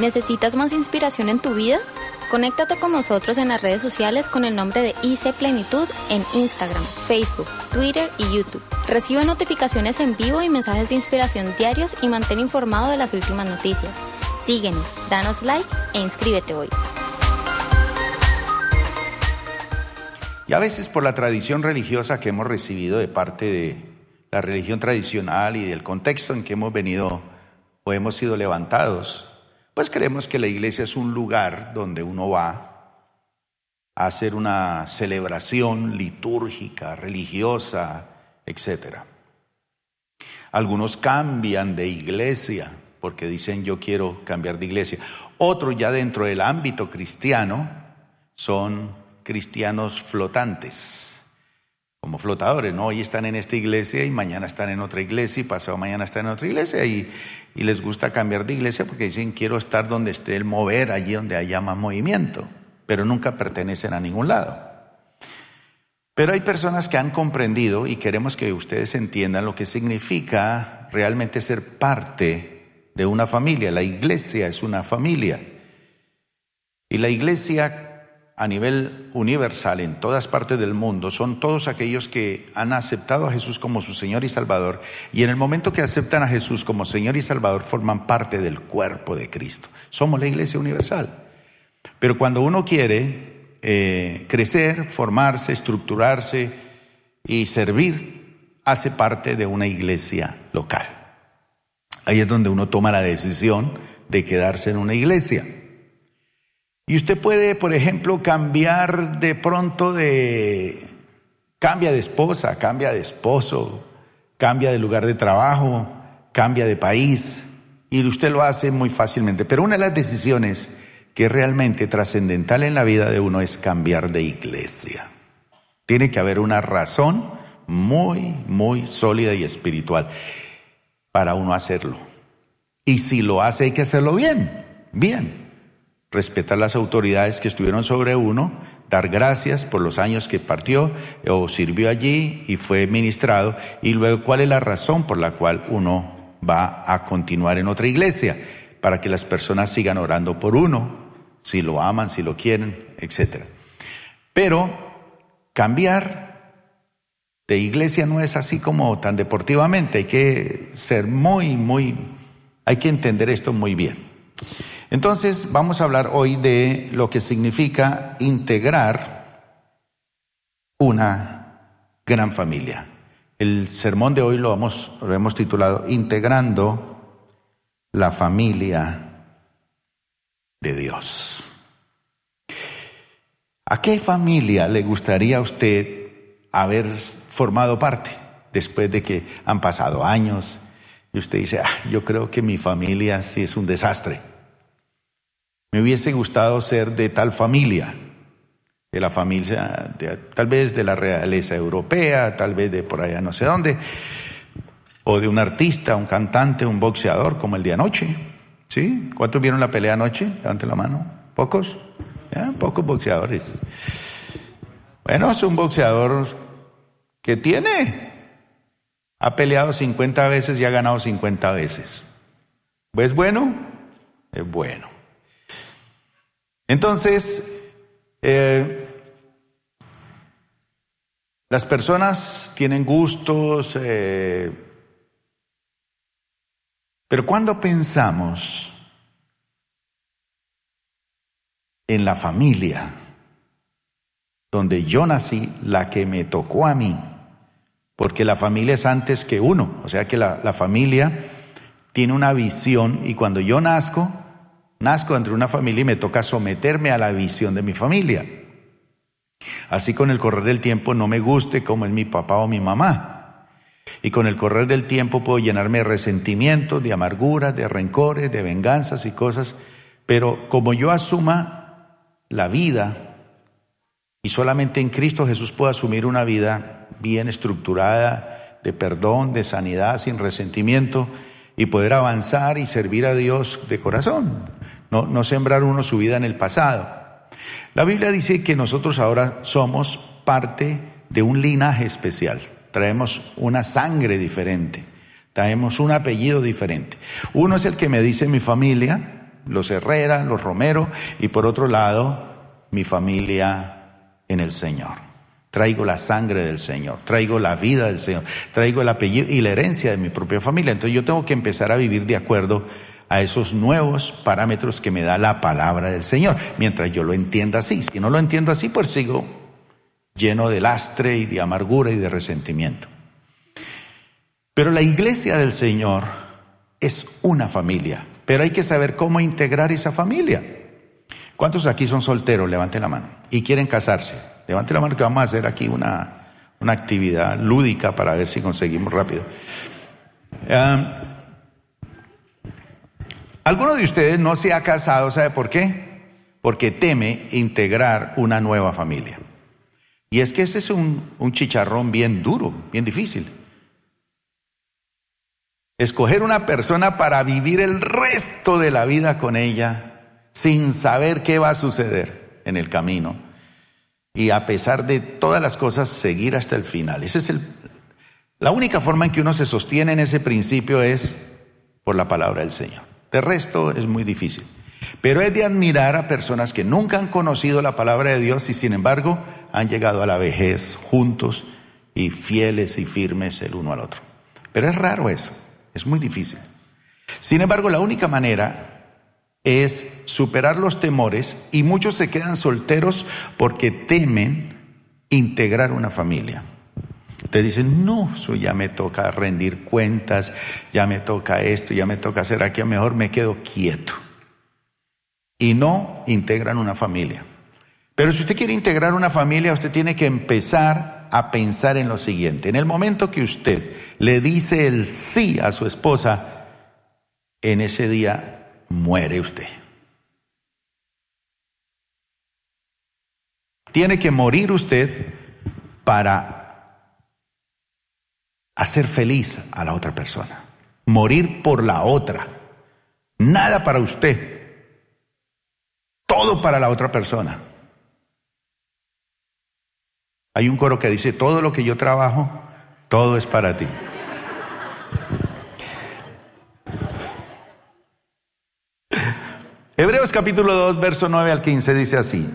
¿Necesitas más inspiración en tu vida? Conéctate con nosotros en las redes sociales con el nombre de IC Plenitud en Instagram, Facebook, Twitter y YouTube. Recibe notificaciones en vivo y mensajes de inspiración diarios y mantén informado de las últimas noticias. Síguenos, danos like e inscríbete hoy. Y a veces por la tradición religiosa que hemos recibido de parte de la religión tradicional y del contexto en que hemos venido o hemos sido levantados, pues creemos que la iglesia es un lugar donde uno va a hacer una celebración litúrgica, religiosa, etc. Algunos cambian de iglesia porque dicen yo quiero cambiar de iglesia. Otros ya dentro del ámbito cristiano son cristianos flotantes como flotadores, ¿no? Hoy están en esta iglesia y mañana están en otra iglesia y pasado mañana están en otra iglesia y, y, les gusta cambiar de iglesia porque dicen quiero estar donde esté el mover, allí donde haya más movimiento, pero nunca pertenecen a ningún lado. Pero hay personas que han comprendido y queremos que ustedes entiendan lo que significa realmente ser parte de una familia. La iglesia es una familia. Y la iglesia a nivel universal en todas partes del mundo son todos aquellos que han aceptado a Jesús como su Señor y Salvador y en el momento que aceptan a Jesús como Señor y Salvador forman parte del cuerpo de Cristo. Somos la iglesia universal. Pero cuando uno quiere eh, crecer, formarse, estructurarse y servir, hace parte de una iglesia local. Ahí es donde uno toma la decisión de quedarse en una iglesia. Y usted puede, por ejemplo, cambiar de pronto de, cambia de esposa, cambia de esposo, cambia de lugar de trabajo, cambia de país, y usted lo hace muy fácilmente. Pero una de las decisiones que es realmente trascendental en la vida de uno es cambiar de iglesia. Tiene que haber una razón muy, muy sólida y espiritual para uno hacerlo. Y si lo hace hay que hacerlo bien, bien respetar las autoridades que estuvieron sobre uno, dar gracias por los años que partió o sirvió allí y fue ministrado, y luego cuál es la razón por la cual uno va a continuar en otra iglesia, para que las personas sigan orando por uno, si lo aman, si lo quieren, etc. Pero cambiar de iglesia no es así como tan deportivamente, hay que ser muy, muy, hay que entender esto muy bien. Entonces vamos a hablar hoy de lo que significa integrar una gran familia. El sermón de hoy lo, lo hemos titulado Integrando la familia de Dios. ¿A qué familia le gustaría a usted haber formado parte después de que han pasado años y usted dice, ah, yo creo que mi familia sí es un desastre? Me hubiese gustado ser de tal familia, de la familia, tal vez de la realeza europea, tal vez de por allá no sé dónde, o de un artista, un cantante, un boxeador como el de anoche. ¿Sí? ¿Cuántos vieron la pelea anoche? Levanten la mano. ¿Pocos? Pocos boxeadores. Bueno, es un boxeador que tiene. Ha peleado 50 veces y ha ganado 50 veces. ¿Es bueno? Es bueno. Entonces, eh, las personas tienen gustos, eh, pero cuando pensamos en la familia donde yo nací, la que me tocó a mí, porque la familia es antes que uno, o sea que la, la familia tiene una visión y cuando yo nazco, Nazco entre una familia y me toca someterme a la visión de mi familia. Así con el correr del tiempo no me guste como es mi papá o mi mamá. Y con el correr del tiempo puedo llenarme de resentimientos, de amarguras, de rencores, de venganzas y cosas. Pero como yo asuma la vida y solamente en Cristo Jesús puedo asumir una vida bien estructurada, de perdón, de sanidad, sin resentimiento y poder avanzar y servir a Dios de corazón no, no sembrar uno su vida en el pasado. La Biblia dice que nosotros ahora somos parte de un linaje especial, traemos una sangre diferente, traemos un apellido diferente. Uno es el que me dice mi familia, los Herrera, los Romero, y por otro lado, mi familia en el Señor. Traigo la sangre del Señor, traigo la vida del Señor, traigo el apellido y la herencia de mi propia familia. Entonces yo tengo que empezar a vivir de acuerdo a esos nuevos parámetros que me da la palabra del Señor, mientras yo lo entienda así. Si no lo entiendo así, pues sigo lleno de lastre y de amargura y de resentimiento. Pero la iglesia del Señor es una familia, pero hay que saber cómo integrar esa familia. ¿Cuántos aquí son solteros? Levanten la mano. ¿Y quieren casarse? Levante la mano que vamos a hacer aquí una, una actividad lúdica para ver si conseguimos rápido. Alguno de ustedes no se ha casado, ¿sabe por qué? Porque teme integrar una nueva familia. Y es que ese es un, chicharrón bien duro, bien difícil. Escoger una persona para vivir el resto de la vida con ella sin saber qué va a suceder en el camino y a pesar de todas las cosas seguir hasta el final. Ese es la única forma en que uno se sostiene en ese principio es por la palabra del Señor. De resto es muy difícil. Pero es de admirar a personas que nunca han conocido la palabra de Dios y sin embargo han llegado a la vejez juntos y fieles y firmes el uno al otro. Pero es raro eso, es muy difícil. Sin embargo, la única manera es superar los temores y muchos se quedan solteros porque temen integrar una familia. Te dicen, no, ya me toca rendir cuentas, ya me toca esto, ya me toca hacer aquí, mejor me quedo quieto. Y no integran una familia. Pero si usted quiere integrar una familia, usted tiene que empezar a pensar en lo siguiente. En el momento que usted le dice el sí a su esposa, en ese día muere usted. Tiene que morir usted para hacer feliz a la otra persona. Morir por la otra. Nada para usted. Todo para la otra persona. Hay un coro que dice, todo lo que yo trabajo, todo es para ti. Hebreos capítulo 2, verso 9 al 15 dice así.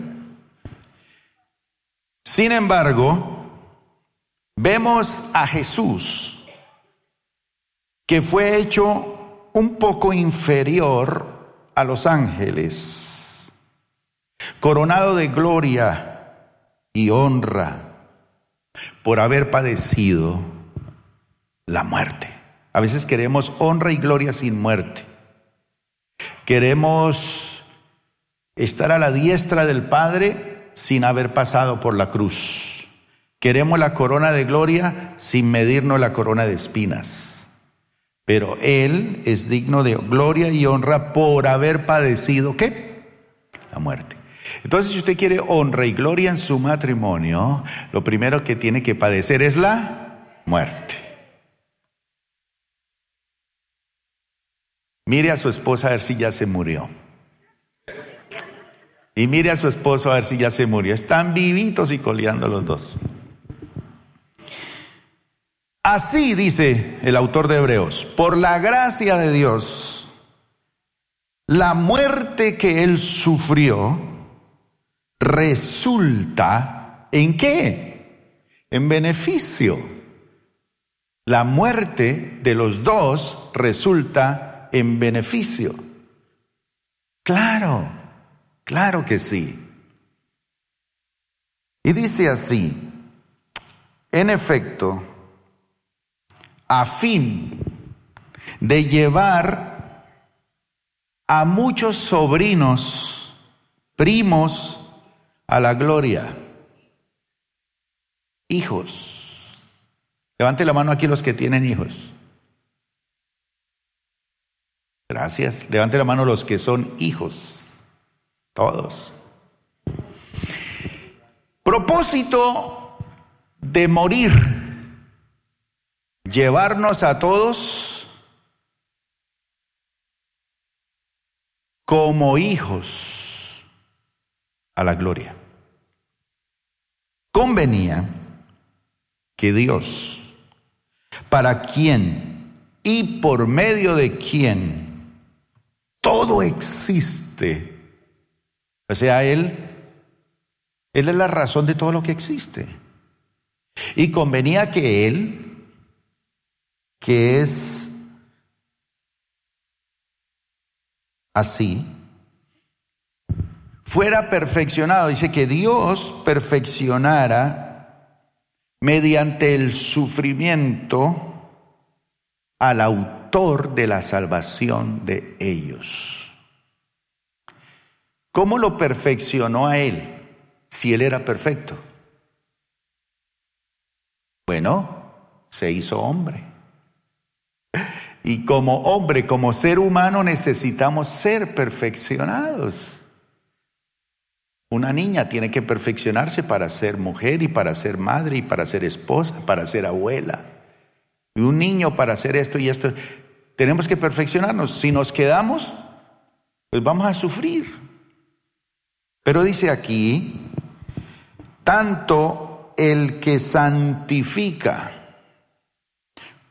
Sin embargo, vemos a Jesús que fue hecho un poco inferior a los ángeles, coronado de gloria y honra por haber padecido la muerte. A veces queremos honra y gloria sin muerte. Queremos estar a la diestra del Padre sin haber pasado por la cruz. Queremos la corona de gloria sin medirnos la corona de espinas. Pero Él es digno de gloria y honra por haber padecido ¿qué? La muerte. Entonces, si usted quiere honra y gloria en su matrimonio, lo primero que tiene que padecer es la muerte. Mire a su esposa a ver si ya se murió. Y mire a su esposo a ver si ya se murió. Están vivitos y coleando los dos. Así dice el autor de Hebreos, por la gracia de Dios, la muerte que él sufrió resulta en qué? En beneficio. La muerte de los dos resulta en beneficio. Claro, claro que sí. Y dice así, en efecto, a fin de llevar a muchos sobrinos, primos, a la gloria. Hijos. Levante la mano aquí los que tienen hijos. Gracias. Levante la mano los que son hijos. Todos. Propósito de morir. Llevarnos a todos como hijos a la gloria. Convenía que Dios, para quien y por medio de quien todo existe. O sea, Él, Él es la razón de todo lo que existe. Y convenía que Él, que es así, fuera perfeccionado. Dice que Dios perfeccionara mediante el sufrimiento al autor de la salvación de ellos. ¿Cómo lo perfeccionó a él si él era perfecto? Bueno, se hizo hombre. Y como hombre, como ser humano, necesitamos ser perfeccionados. Una niña tiene que perfeccionarse para ser mujer y para ser madre y para ser esposa, para ser abuela. Y un niño para hacer esto y esto. Tenemos que perfeccionarnos. Si nos quedamos, pues vamos a sufrir. Pero dice aquí, tanto el que santifica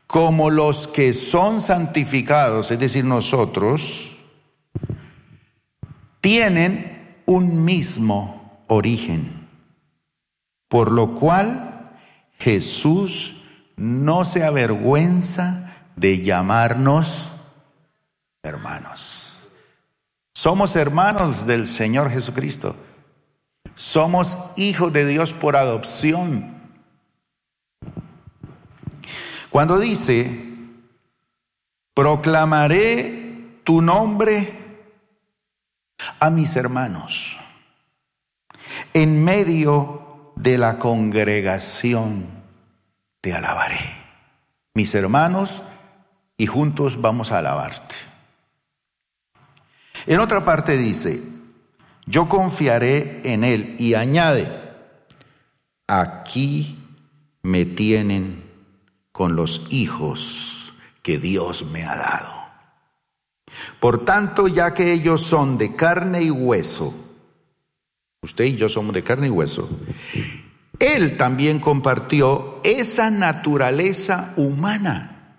como los que son santificados, es decir, nosotros, tienen un mismo origen, por lo cual Jesús no se avergüenza de llamarnos hermanos. Somos hermanos del Señor Jesucristo. Somos hijos de Dios por adopción. Cuando dice, proclamaré tu nombre a mis hermanos en medio de la congregación te alabaré. Mis hermanos, y juntos vamos a alabarte. En otra parte dice, yo confiaré en Él y añade, aquí me tienen con los hijos que Dios me ha dado. Por tanto, ya que ellos son de carne y hueso, usted y yo somos de carne y hueso, él también compartió esa naturaleza humana.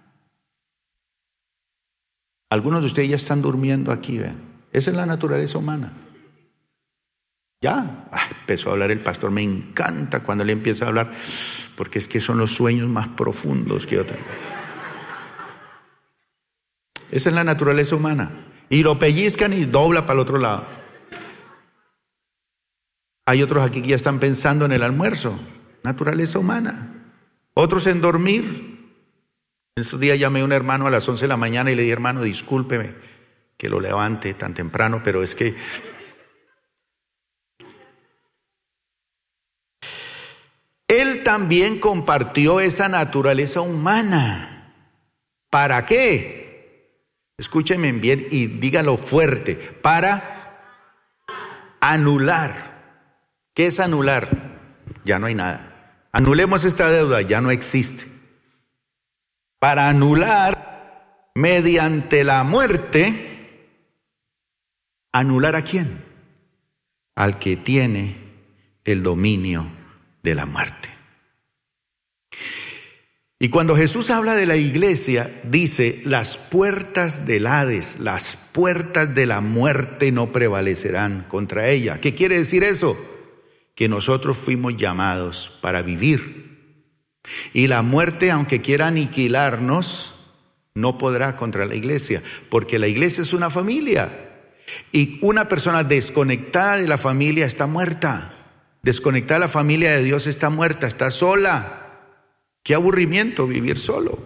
Algunos de ustedes ya están durmiendo aquí, ¿ven? Esa es la naturaleza humana. Ya, empezó a hablar el pastor, me encanta cuando le empieza a hablar, porque es que son los sueños más profundos que yo tengo. Esa es la naturaleza humana. Y lo pellizcan y dobla para el otro lado. Hay otros aquí que ya están pensando en el almuerzo, naturaleza humana. Otros en dormir. En estos días llamé a un hermano a las 11 de la mañana y le dije, hermano, discúlpeme que lo levante tan temprano, pero es que Él también compartió esa naturaleza humana. ¿Para qué? Escúchenme bien y dígalo fuerte. Para anular ¿Qué es anular? Ya no hay nada. Anulemos esta deuda, ya no existe. Para anular mediante la muerte, anular a quién? Al que tiene el dominio de la muerte. Y cuando Jesús habla de la iglesia, dice, las puertas del Hades, las puertas de la muerte no prevalecerán contra ella. ¿Qué quiere decir eso? que nosotros fuimos llamados para vivir. Y la muerte, aunque quiera aniquilarnos, no podrá contra la iglesia, porque la iglesia es una familia. Y una persona desconectada de la familia está muerta. Desconectada de la familia de Dios está muerta, está sola. Qué aburrimiento vivir solo.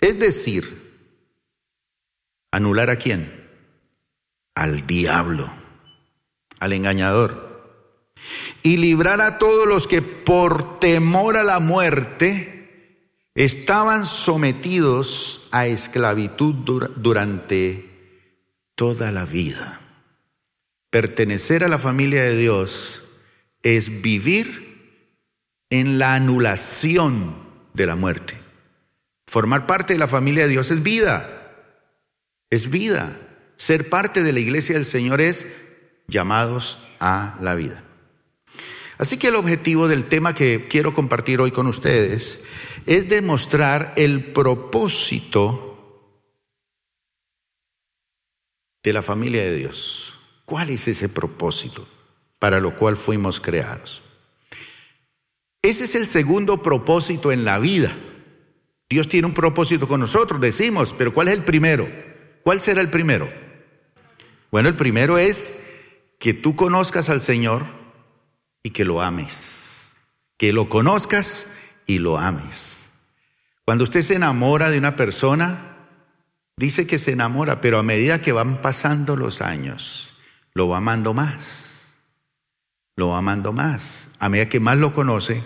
Es decir, anular a quién? Al diablo al engañador, y librar a todos los que por temor a la muerte estaban sometidos a esclavitud durante toda la vida. Pertenecer a la familia de Dios es vivir en la anulación de la muerte. Formar parte de la familia de Dios es vida, es vida. Ser parte de la iglesia del Señor es llamados a la vida. Así que el objetivo del tema que quiero compartir hoy con ustedes es demostrar el propósito de la familia de Dios. ¿Cuál es ese propósito para lo cual fuimos creados? Ese es el segundo propósito en la vida. Dios tiene un propósito con nosotros, decimos, pero ¿cuál es el primero? ¿Cuál será el primero? Bueno, el primero es que tú conozcas al Señor y que lo ames. Que lo conozcas y lo ames. Cuando usted se enamora de una persona, dice que se enamora, pero a medida que van pasando los años, lo va amando más. Lo va amando más. A medida que más lo conoce,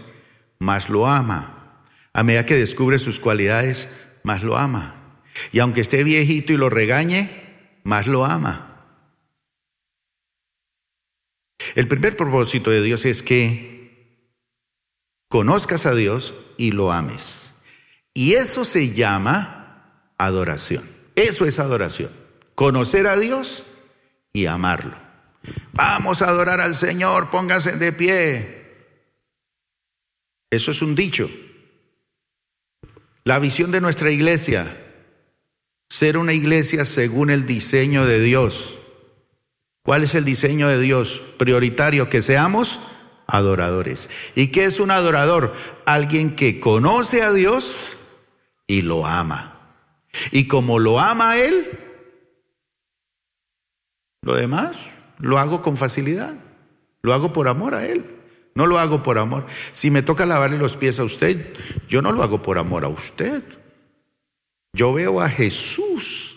más lo ama. A medida que descubre sus cualidades, más lo ama. Y aunque esté viejito y lo regañe, más lo ama. El primer propósito de Dios es que conozcas a Dios y lo ames. Y eso se llama adoración. Eso es adoración. Conocer a Dios y amarlo. Vamos a adorar al Señor, póngase de pie. Eso es un dicho. La visión de nuestra iglesia, ser una iglesia según el diseño de Dios. ¿Cuál es el diseño de Dios prioritario? Que seamos adoradores. ¿Y qué es un adorador? Alguien que conoce a Dios y lo ama. Y como lo ama Él, lo demás lo hago con facilidad. Lo hago por amor a Él. No lo hago por amor. Si me toca lavarle los pies a usted, yo no lo hago por amor a usted. Yo veo a Jesús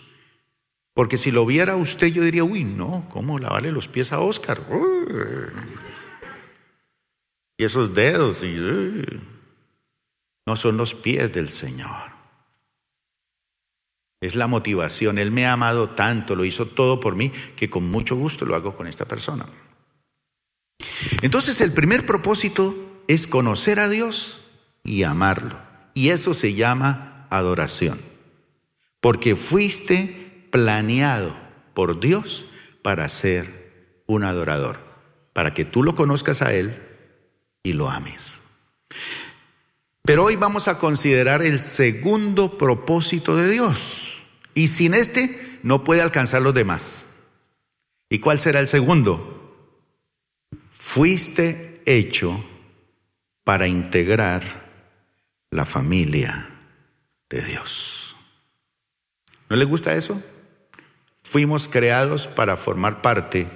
porque si lo viera usted, yo diría, uy, no, ¿cómo lavarle los pies a Oscar? Y esos dedos, y, no son los pies del Señor. Es la motivación. Él me ha amado tanto, lo hizo todo por mí, que con mucho gusto lo hago con esta persona. Entonces el primer propósito es conocer a Dios y amarlo. Y eso se llama adoración. Porque fuiste planeado por Dios para ser un adorador, para que tú lo conozcas a Él y lo ames. Pero hoy vamos a considerar el segundo propósito de Dios. Y sin este no puede alcanzar los demás. ¿Y cuál será el segundo? Fuiste hecho para integrar la familia de Dios. ¿No le gusta eso? Fuimos creados para formar parte,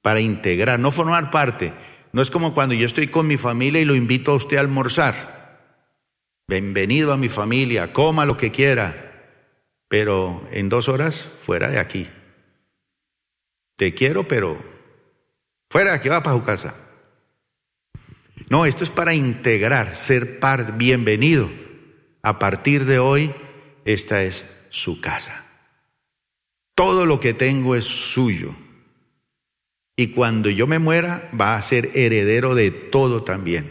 para integrar, no formar parte. No es como cuando yo estoy con mi familia y lo invito a usted a almorzar. Bienvenido a mi familia, coma lo que quiera, pero en dos horas fuera de aquí. Te quiero, pero fuera aquí va para su casa. No, esto es para integrar, ser parte, bienvenido. A partir de hoy, esta es su casa. Todo lo que tengo es suyo. Y cuando yo me muera, va a ser heredero de todo también.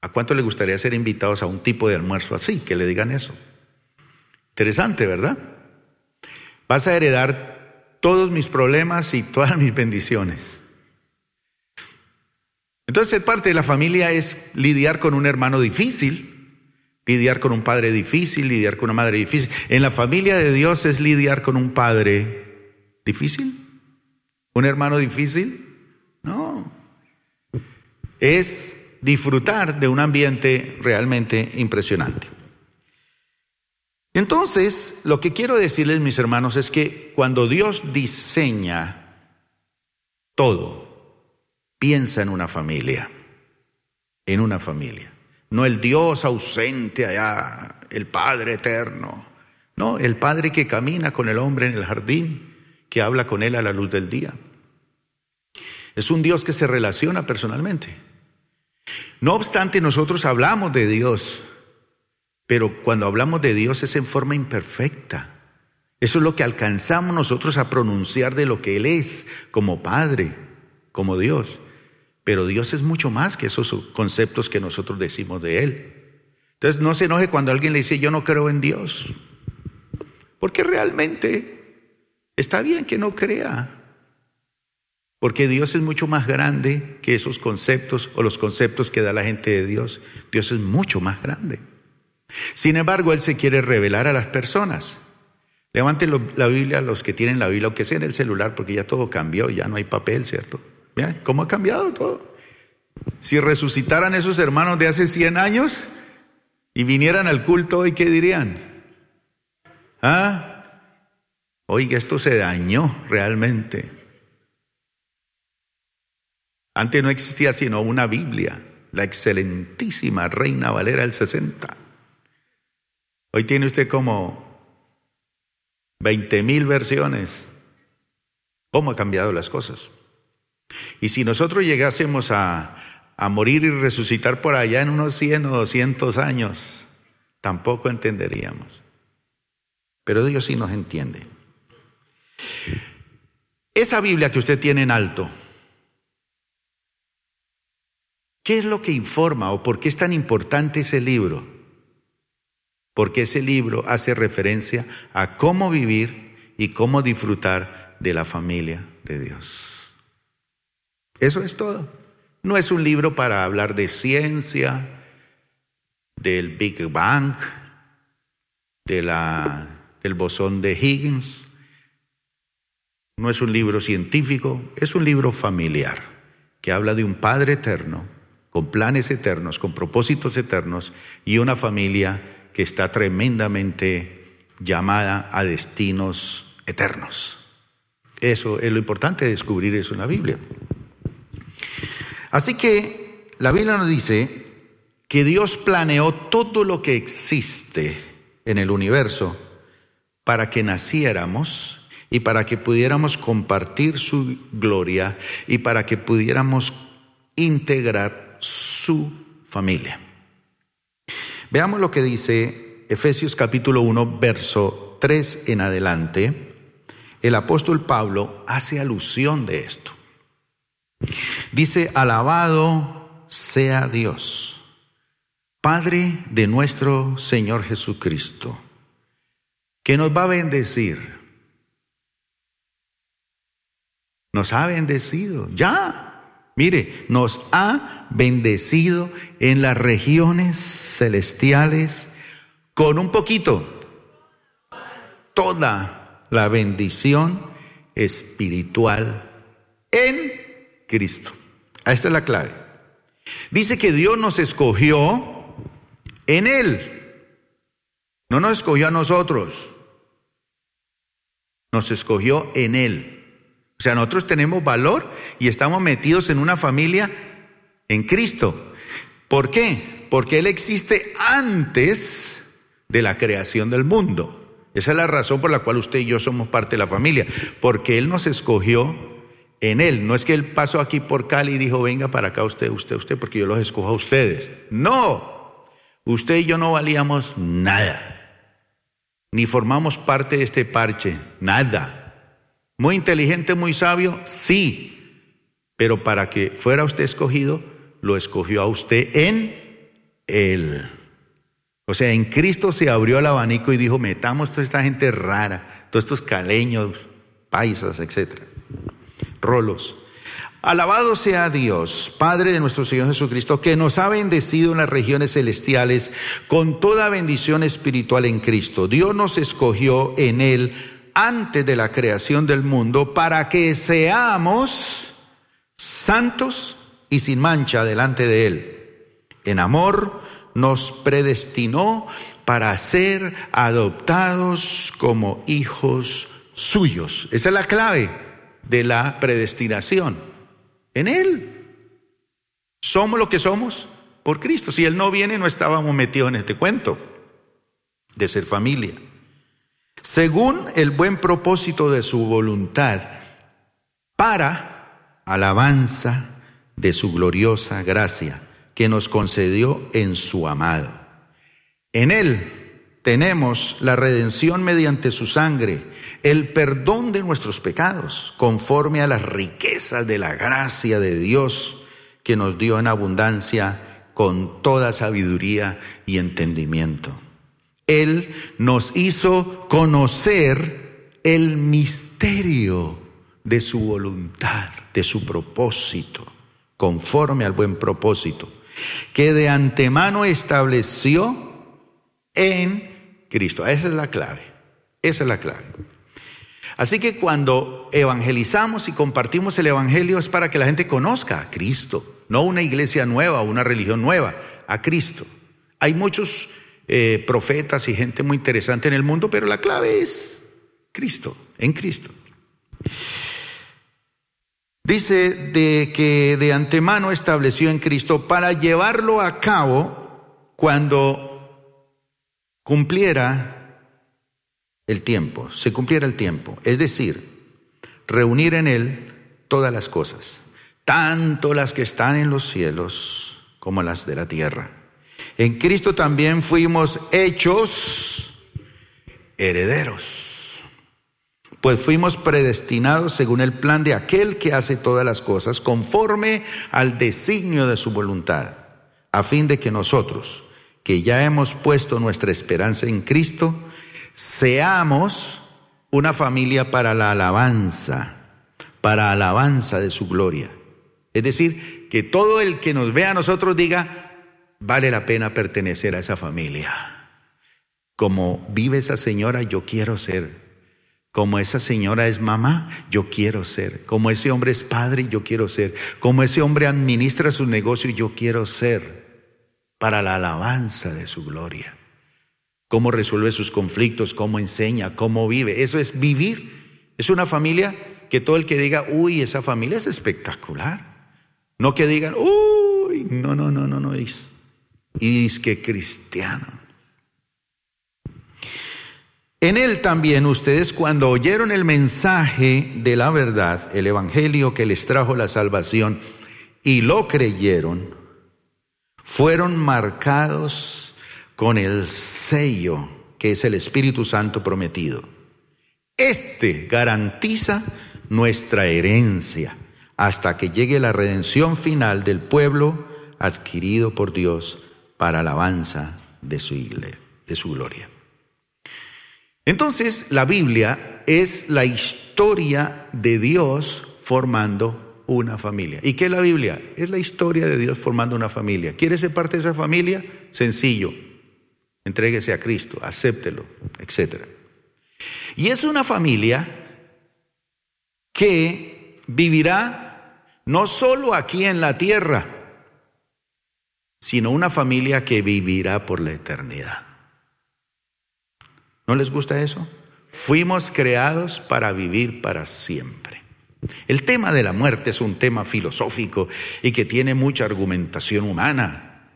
¿A cuánto le gustaría ser invitados a un tipo de almuerzo así, que le digan eso? Interesante, ¿verdad? Vas a heredar todos mis problemas y todas mis bendiciones. Entonces, ser parte de la familia es lidiar con un hermano difícil, lidiar con un padre difícil, lidiar con una madre difícil. En la familia de Dios es lidiar con un padre difícil, un hermano difícil. No. Es disfrutar de un ambiente realmente impresionante. Entonces, lo que quiero decirles, mis hermanos, es que cuando Dios diseña todo, piensa en una familia, en una familia. No el Dios ausente allá, el Padre eterno. No, el Padre que camina con el hombre en el jardín, que habla con él a la luz del día. Es un Dios que se relaciona personalmente. No obstante, nosotros hablamos de Dios, pero cuando hablamos de Dios es en forma imperfecta. Eso es lo que alcanzamos nosotros a pronunciar de lo que Él es como Padre, como Dios. Pero Dios es mucho más que esos conceptos que nosotros decimos de Él. Entonces no se enoje cuando alguien le dice yo no creo en Dios. Porque realmente está bien que no crea. Porque Dios es mucho más grande que esos conceptos o los conceptos que da la gente de Dios. Dios es mucho más grande. Sin embargo, Él se quiere revelar a las personas. Levanten la Biblia los que tienen la Biblia, aunque sea en el celular, porque ya todo cambió, ya no hay papel, ¿cierto? Vean cómo ha cambiado todo. Si resucitaran esos hermanos de hace 100 años y vinieran al culto hoy, ¿qué dirían? ¿Ah? Oiga, esto se dañó realmente. Antes no existía sino una Biblia, la excelentísima Reina Valera del 60. Hoy tiene usted como 20 mil versiones. ¿Cómo ha cambiado las cosas? Y si nosotros llegásemos a, a morir y resucitar por allá en unos 100 o 200 años, tampoco entenderíamos. Pero Dios sí nos entiende. Esa Biblia que usted tiene en alto, ¿qué es lo que informa o por qué es tan importante ese libro? porque ese libro hace referencia a cómo vivir y cómo disfrutar de la familia de Dios. Eso es todo. No es un libro para hablar de ciencia, del Big Bang, de la, del bosón de Higgins. No es un libro científico, es un libro familiar que habla de un Padre eterno, con planes eternos, con propósitos eternos y una familia que está tremendamente llamada a destinos eternos. Eso es lo importante de descubrir eso en la Biblia. Así que la Biblia nos dice que Dios planeó todo lo que existe en el universo para que naciéramos y para que pudiéramos compartir su gloria y para que pudiéramos integrar su familia. Veamos lo que dice Efesios capítulo 1, verso 3 en adelante. El apóstol Pablo hace alusión de esto. Dice, alabado sea Dios, Padre de nuestro Señor Jesucristo, que nos va a bendecir. Nos ha bendecido, ya. Mire, nos ha bendecido en las regiones celestiales con un poquito, toda la bendición espiritual en Cristo. Esta es la clave. Dice que Dios nos escogió en Él. No nos escogió a nosotros. Nos escogió en Él. O sea, nosotros tenemos valor y estamos metidos en una familia en Cristo. ¿Por qué? Porque Él existe antes de la creación del mundo. Esa es la razón por la cual usted y yo somos parte de la familia, porque Él nos escogió en Él. No es que Él pasó aquí por Cali y dijo, venga para acá usted, usted, usted, porque yo los escojo a ustedes. No, usted y yo no valíamos nada, ni formamos parte de este parche, nada. Muy inteligente, muy sabio, sí, pero para que fuera usted escogido, lo escogió a usted en Él. O sea, en Cristo se abrió el abanico y dijo, metamos toda esta gente rara, todos estos caleños, paisas, etcétera, rolos. Alabado sea Dios, Padre de nuestro Señor Jesucristo, que nos ha bendecido en las regiones celestiales con toda bendición espiritual en Cristo. Dios nos escogió en Él antes de la creación del mundo para que seamos santos y sin mancha delante de Él. En amor nos predestinó para ser adoptados como hijos suyos. Esa es la clave de la predestinación. En Él. Somos lo que somos por Cristo. Si Él no viene, no estábamos metidos en este cuento de ser familia. Según el buen propósito de su voluntad, para alabanza de su gloriosa gracia que nos concedió en su amado. En Él tenemos la redención mediante su sangre, el perdón de nuestros pecados, conforme a las riquezas de la gracia de Dios que nos dio en abundancia con toda sabiduría y entendimiento. Él nos hizo conocer el misterio de su voluntad, de su propósito conforme al buen propósito, que de antemano estableció en Cristo. Esa es la clave. Esa es la clave. Así que cuando evangelizamos y compartimos el Evangelio es para que la gente conozca a Cristo, no una iglesia nueva, una religión nueva, a Cristo. Hay muchos eh, profetas y gente muy interesante en el mundo, pero la clave es Cristo, en Cristo. Dice de que de antemano estableció en Cristo para llevarlo a cabo cuando cumpliera el tiempo, se cumpliera el tiempo, es decir, reunir en él todas las cosas, tanto las que están en los cielos como las de la tierra. En Cristo también fuimos hechos herederos pues fuimos predestinados según el plan de aquel que hace todas las cosas conforme al designio de su voluntad, a fin de que nosotros, que ya hemos puesto nuestra esperanza en Cristo, seamos una familia para la alabanza, para alabanza de su gloria. Es decir, que todo el que nos vea a nosotros diga, vale la pena pertenecer a esa familia. Como vive esa señora, yo quiero ser como esa señora es mamá, yo quiero ser. Como ese hombre es padre, yo quiero ser. Como ese hombre administra su negocio, yo quiero ser. Para la alabanza de su gloria. Cómo resuelve sus conflictos, cómo enseña, cómo vive. Eso es vivir. Es una familia que todo el que diga, uy, esa familia es espectacular. No que digan, uy, no, no, no, no, no. es. Y es que cristiano. En él también ustedes cuando oyeron el mensaje de la verdad, el Evangelio que les trajo la salvación, y lo creyeron, fueron marcados con el sello que es el Espíritu Santo prometido. Este garantiza nuestra herencia hasta que llegue la redención final del pueblo adquirido por Dios para alabanza de su, de su gloria. Entonces, la Biblia es la historia de Dios formando una familia. ¿Y qué es la Biblia? Es la historia de Dios formando una familia. ¿Quiere ser parte de esa familia? Sencillo. Entréguese a Cristo, acéptelo, etc. Y es una familia que vivirá no solo aquí en la tierra, sino una familia que vivirá por la eternidad. ¿No les gusta eso? Fuimos creados para vivir para siempre. El tema de la muerte es un tema filosófico y que tiene mucha argumentación humana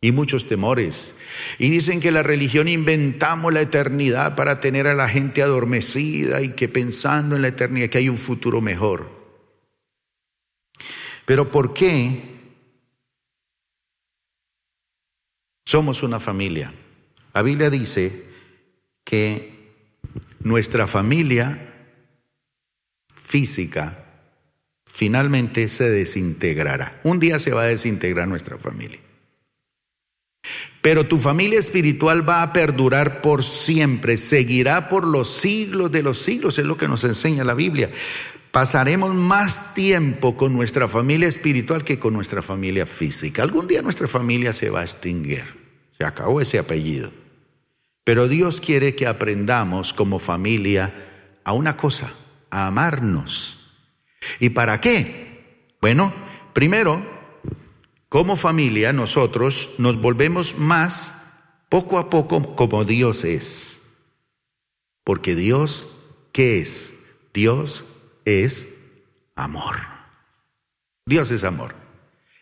y muchos temores. Y dicen que la religión inventamos la eternidad para tener a la gente adormecida y que pensando en la eternidad que hay un futuro mejor. Pero ¿por qué somos una familia? La Biblia dice que nuestra familia física finalmente se desintegrará. Un día se va a desintegrar nuestra familia. Pero tu familia espiritual va a perdurar por siempre, seguirá por los siglos de los siglos, es lo que nos enseña la Biblia. Pasaremos más tiempo con nuestra familia espiritual que con nuestra familia física. Algún día nuestra familia se va a extinguir. Se acabó ese apellido. Pero Dios quiere que aprendamos como familia a una cosa, a amarnos. ¿Y para qué? Bueno, primero, como familia nosotros nos volvemos más poco a poco como Dios es. Porque Dios, ¿qué es? Dios es amor. Dios es amor.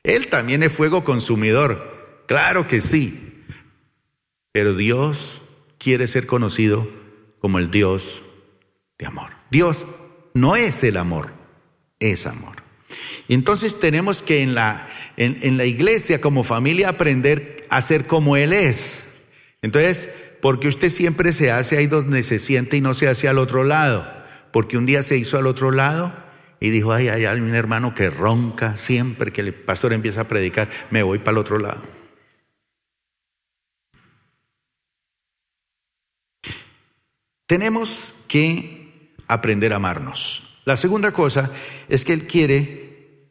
Él también es fuego consumidor. Claro que sí. Pero Dios quiere ser conocido como el Dios de amor. Dios no es el amor, es amor. Entonces tenemos que en la, en, la iglesia como familia aprender a ser como Él es. Entonces, porque usted siempre se hace ahí donde se siente y no se hace al otro lado. Porque un día se hizo al otro lado y dijo, ay, hay un hermano que ronca siempre que el pastor empieza a predicar, me voy para el otro lado. Tenemos que aprender a amarnos. La segunda cosa es que Él quiere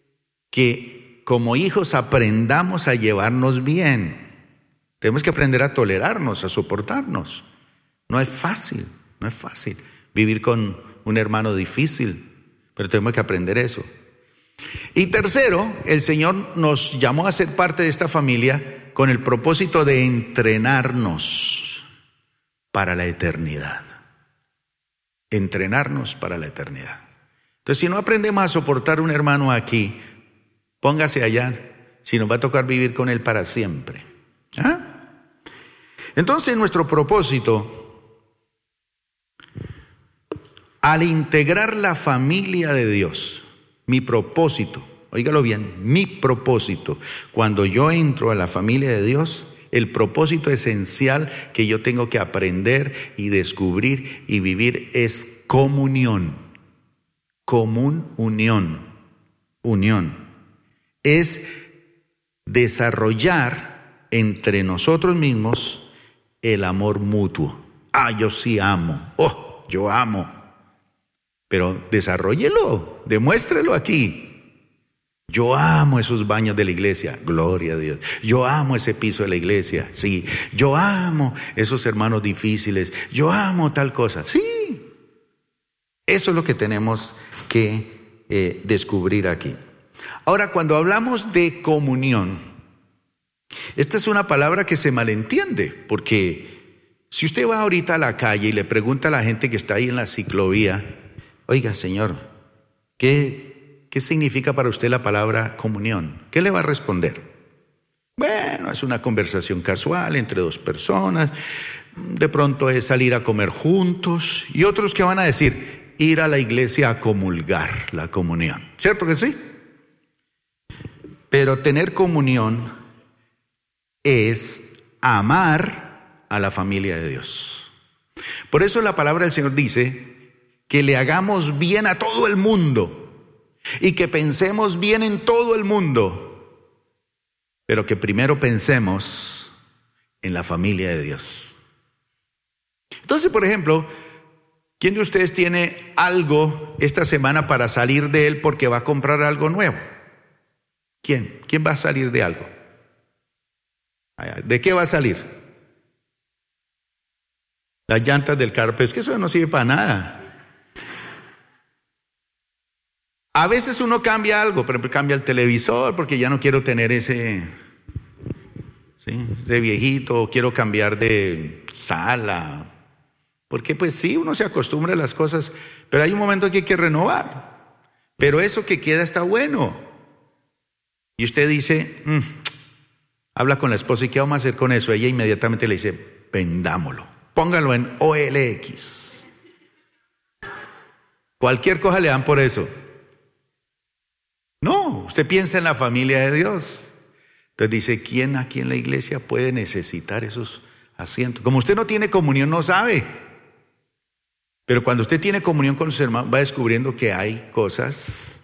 que como hijos aprendamos a llevarnos bien. Tenemos que aprender a tolerarnos, a soportarnos. No es fácil. No es fácil vivir con un hermano difícil, pero tenemos que aprender eso. Y tercero, el Señor nos llamó a ser parte de esta familia con el propósito de entrenarnos para la eternidad. Entrenarnos para la eternidad. Entonces, si no aprendemos a soportar un hermano aquí, póngase allá, si nos va a tocar vivir con él para siempre. ¿Ah? Entonces, nuestro propósito, al integrar la familia de Dios, mi propósito, oígalo bien, mi propósito, cuando yo entro a la familia de Dios, el propósito esencial que yo tengo que aprender y descubrir y vivir es comunión, común unión, unión. Es desarrollar entre nosotros mismos el amor mutuo. Ah, yo sí amo. Oh, yo amo. Pero desarrollelo, demuéstrelo aquí. Yo amo esos baños de la iglesia, gloria a Dios. Yo amo ese piso de la iglesia, sí. Yo amo esos hermanos difíciles. Yo amo tal cosa, sí. Eso es lo que tenemos que eh, descubrir aquí. Ahora, cuando hablamos de comunión, esta es una palabra que se malentiende, porque si usted va ahorita a la calle y le pregunta a la gente que está ahí en la ciclovía, Oiga, Señor, ¿qué, ¿qué significa para usted la palabra comunión? ¿Qué le va a responder? Bueno, es una conversación casual entre dos personas, de pronto es salir a comer juntos y otros que van a decir, ir a la iglesia a comulgar la comunión. ¿Cierto que sí? Pero tener comunión es amar a la familia de Dios. Por eso la palabra del Señor dice, que le hagamos bien a todo el mundo y que pensemos bien en todo el mundo, pero que primero pensemos en la familia de Dios. Entonces, por ejemplo, ¿quién de ustedes tiene algo esta semana para salir de él porque va a comprar algo nuevo? ¿Quién? ¿Quién va a salir de algo? ¿De qué va a salir? Las llantas del carro, es que eso no sirve para nada. A veces uno cambia algo, pero cambia el televisor porque ya no quiero tener ese, ¿sí? ese viejito, quiero cambiar de sala. Porque pues sí, uno se acostumbra a las cosas, pero hay un momento que hay que renovar. Pero eso que queda está bueno. Y usted dice, mm", habla con la esposa y ¿qué vamos a hacer con eso? Ella inmediatamente le dice, vendámoslo, póngalo en OLX. Cualquier cosa le dan por eso. No, usted piensa en la familia de Dios. Entonces dice, ¿quién aquí en la iglesia puede necesitar esos asientos? Como usted no tiene comunión, no sabe. Pero cuando usted tiene comunión con los hermanos, va descubriendo que hay cosas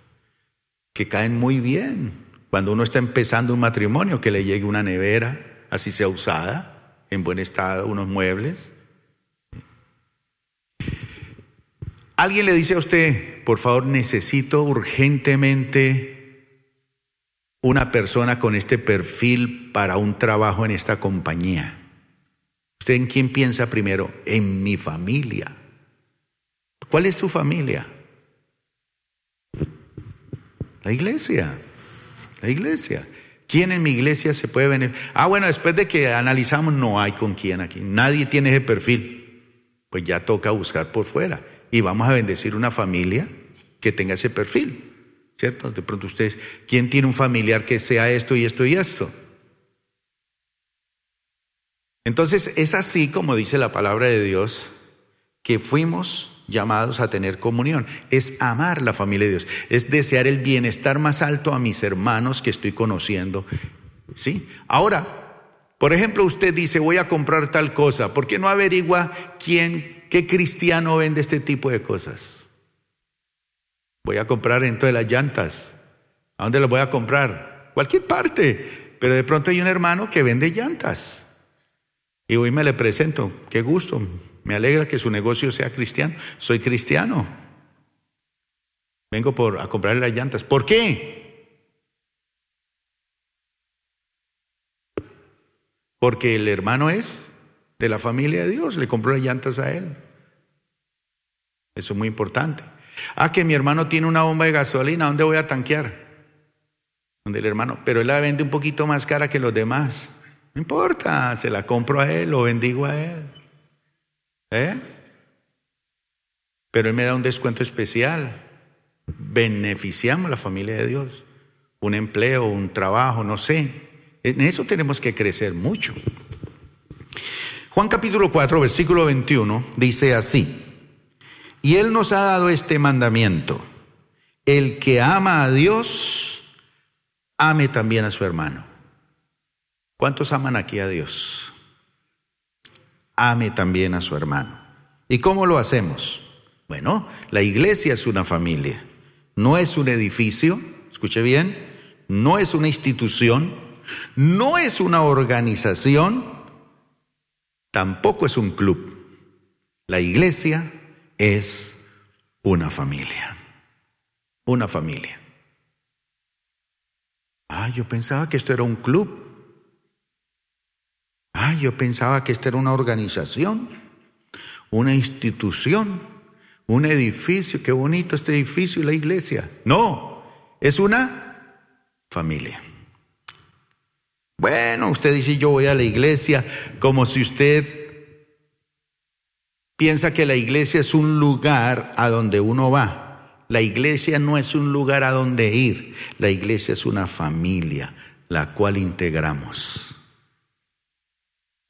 que caen muy bien. Cuando uno está empezando un matrimonio, que le llegue una nevera, así sea usada, en buen estado, unos muebles. Alguien le dice a usted, por favor, necesito urgentemente una persona con este perfil para un trabajo en esta compañía. ¿Usted en quién piensa primero? En mi familia. ¿Cuál es su familia? La iglesia. La iglesia. ¿Quién en mi iglesia se puede venir? Ah, bueno, después de que analizamos, no hay con quién aquí. Nadie tiene ese perfil. Pues ya toca buscar por fuera y vamos a bendecir una familia que tenga ese perfil, ¿cierto? De pronto ustedes, ¿quién tiene un familiar que sea esto y esto y esto? Entonces es así como dice la palabra de Dios que fuimos llamados a tener comunión, es amar la familia de Dios, es desear el bienestar más alto a mis hermanos que estoy conociendo. ¿Sí? Ahora, por ejemplo, usted dice, voy a comprar tal cosa, ¿por qué no averigua quién ¿Qué cristiano vende este tipo de cosas? Voy a comprar en todas las llantas. ¿A dónde las voy a comprar? Cualquier parte. Pero de pronto hay un hermano que vende llantas. Y hoy me le presento. Qué gusto. Me alegra que su negocio sea cristiano. Soy cristiano. Vengo por, a comprarle las llantas. ¿Por qué? Porque el hermano es de la familia de Dios, le compró las llantas a él. Eso es muy importante. Ah, que mi hermano tiene una bomba de gasolina, ¿dónde voy a tanquear? Donde el hermano, pero él la vende un poquito más cara que los demás. No importa, se la compro a él, lo bendigo a él. ¿Eh? Pero él me da un descuento especial. Beneficiamos a la familia de Dios. Un empleo, un trabajo, no sé. En eso tenemos que crecer mucho. Juan capítulo 4, versículo 21 dice así. Y Él nos ha dado este mandamiento. El que ama a Dios, ame también a su hermano. ¿Cuántos aman aquí a Dios? Ame también a su hermano. ¿Y cómo lo hacemos? Bueno, la iglesia es una familia, no es un edificio, escuche bien, no es una institución, no es una organización, tampoco es un club. La iglesia es una familia. Una familia. Ah, yo pensaba que esto era un club. Ah, yo pensaba que esto era una organización, una institución, un edificio. Qué bonito este edificio y la iglesia. No, es una familia. Bueno, usted dice yo voy a la iglesia como si usted piensa que la iglesia es un lugar a donde uno va. La iglesia no es un lugar a donde ir. La iglesia es una familia, la cual integramos.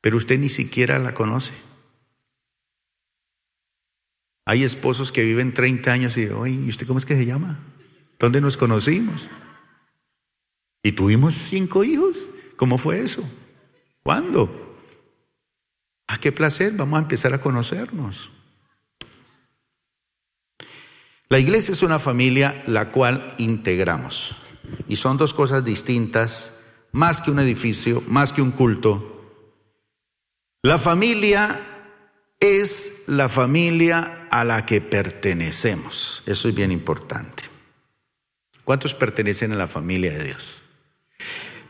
Pero usted ni siquiera la conoce. Hay esposos que viven 30 años y oye, ¿y usted cómo es que se llama? ¿Dónde nos conocimos? ¿Y tuvimos cinco hijos? ¿Cómo fue eso? ¿Cuándo? ¿A qué placer? Vamos a empezar a conocernos. La iglesia es una familia la cual integramos. Y son dos cosas distintas, más que un edificio, más que un culto. La familia es la familia a la que pertenecemos. Eso es bien importante. ¿Cuántos pertenecen a la familia de Dios?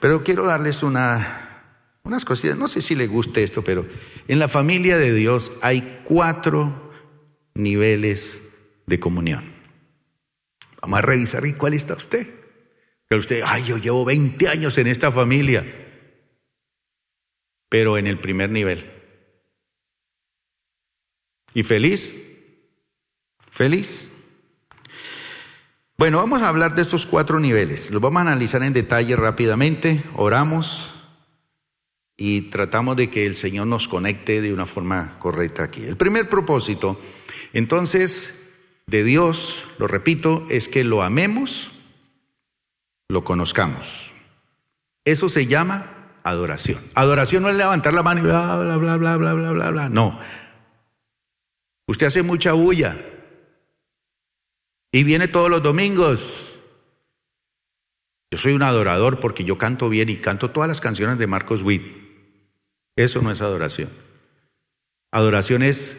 Pero quiero darles una unas cositas, no sé si le guste esto, pero en la familia de Dios hay cuatro niveles de comunión. Vamos a revisar y cuál está usted. Que usted, ay, yo llevo 20 años en esta familia, pero en el primer nivel. ¿Y feliz? ¿Feliz? Bueno, vamos a hablar de estos cuatro niveles. Los vamos a analizar en detalle rápidamente. Oramos y tratamos de que el Señor nos conecte de una forma correcta aquí. El primer propósito, entonces, de Dios, lo repito, es que lo amemos, lo conozcamos. Eso se llama adoración. Adoración no es levantar la mano y bla, bla, bla, bla, bla, bla, bla, bla. No. Usted hace mucha bulla y viene todos los domingos. Yo soy un adorador porque yo canto bien y canto todas las canciones de Marcos Witt. Eso no es adoración. Adoración es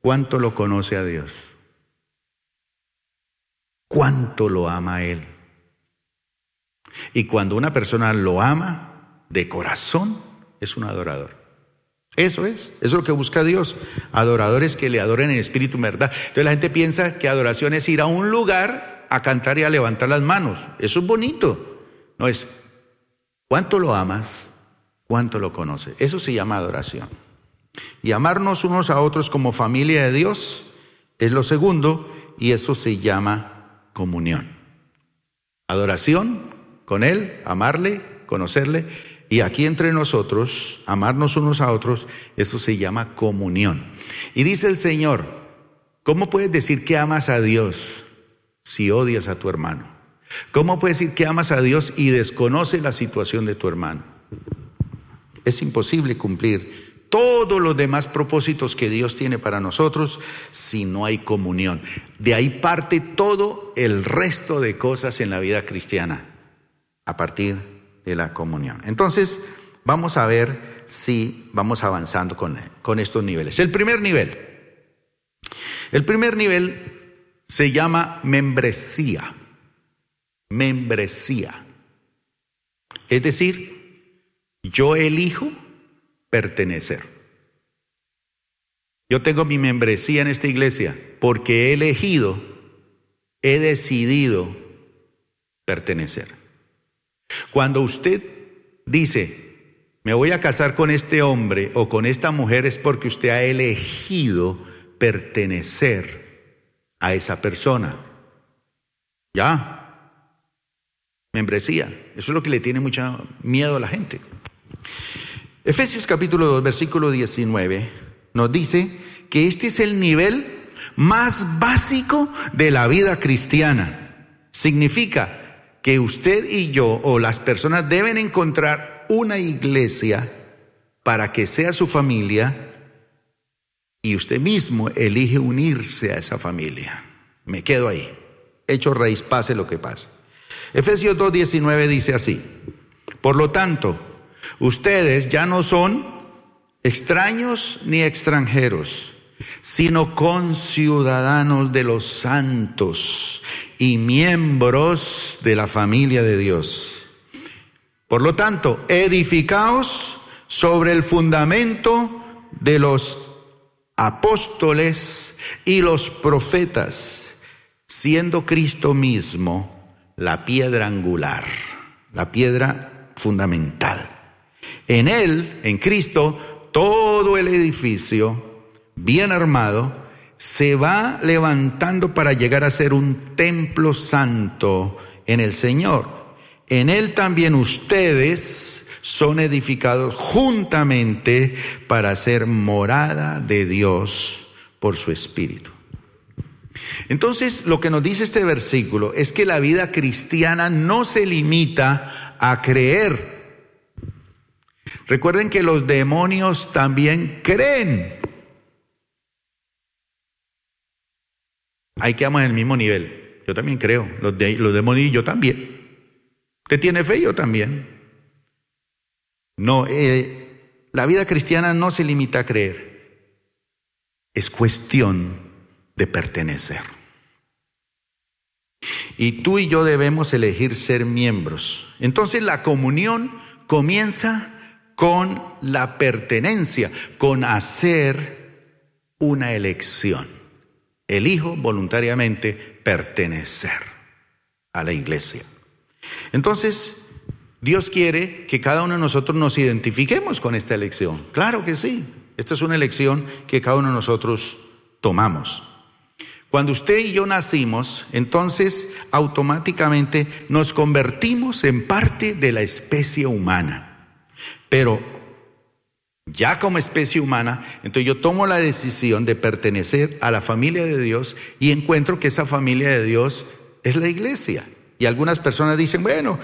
cuánto lo conoce a Dios, cuánto lo ama a Él. Y cuando una persona lo ama de corazón, es un adorador. Eso es, eso es lo que busca Dios. Adoradores que le adoren en espíritu y verdad. Entonces la gente piensa que adoración es ir a un lugar a cantar y a levantar las manos. Eso es bonito. No es, ¿cuánto lo amas? cuánto lo conoce. Eso se llama adoración. Y amarnos unos a otros como familia de Dios es lo segundo y eso se llama comunión. Adoración con Él, amarle, conocerle y aquí entre nosotros, amarnos unos a otros, eso se llama comunión. Y dice el Señor, ¿cómo puedes decir que amas a Dios si odias a tu hermano? ¿Cómo puedes decir que amas a Dios y desconoces la situación de tu hermano? Es imposible cumplir todos los demás propósitos que Dios tiene para nosotros si no hay comunión. De ahí parte todo el resto de cosas en la vida cristiana, a partir de la comunión. Entonces, vamos a ver si vamos avanzando con, con estos niveles. El primer nivel. El primer nivel se llama membresía. Membresía. Es decir, yo elijo pertenecer. Yo tengo mi membresía en esta iglesia porque he elegido, he decidido pertenecer. Cuando usted dice, me voy a casar con este hombre o con esta mujer es porque usted ha elegido pertenecer a esa persona. Ya. Membresía. Eso es lo que le tiene mucho miedo a la gente. Efesios capítulo 2, versículo 19 nos dice que este es el nivel más básico de la vida cristiana. Significa que usted y yo o las personas deben encontrar una iglesia para que sea su familia y usted mismo elige unirse a esa familia. Me quedo ahí. Hecho raíz, pase lo que pase. Efesios 2.19 dice así. Por lo tanto, Ustedes ya no son extraños ni extranjeros, sino conciudadanos de los santos y miembros de la familia de Dios. Por lo tanto, edificaos sobre el fundamento de los apóstoles y los profetas, siendo Cristo mismo la piedra angular, la piedra fundamental. En Él, en Cristo, todo el edificio, bien armado, se va levantando para llegar a ser un templo santo en el Señor. En Él también ustedes son edificados juntamente para ser morada de Dios por su Espíritu. Entonces, lo que nos dice este versículo es que la vida cristiana no se limita a creer Recuerden que los demonios también creen. Hay que amar en el mismo nivel. Yo también creo. Los, los demonios yo también. ¿Usted tiene fe? Yo también. No, eh, la vida cristiana no se limita a creer. Es cuestión de pertenecer. Y tú y yo debemos elegir ser miembros. Entonces la comunión comienza con la pertenencia, con hacer una elección. Elijo voluntariamente pertenecer a la iglesia. Entonces, Dios quiere que cada uno de nosotros nos identifiquemos con esta elección. Claro que sí. Esta es una elección que cada uno de nosotros tomamos. Cuando usted y yo nacimos, entonces automáticamente nos convertimos en parte de la especie humana. Pero ya como especie humana, entonces yo tomo la decisión de pertenecer a la familia de Dios y encuentro que esa familia de Dios es la iglesia. Y algunas personas dicen, bueno,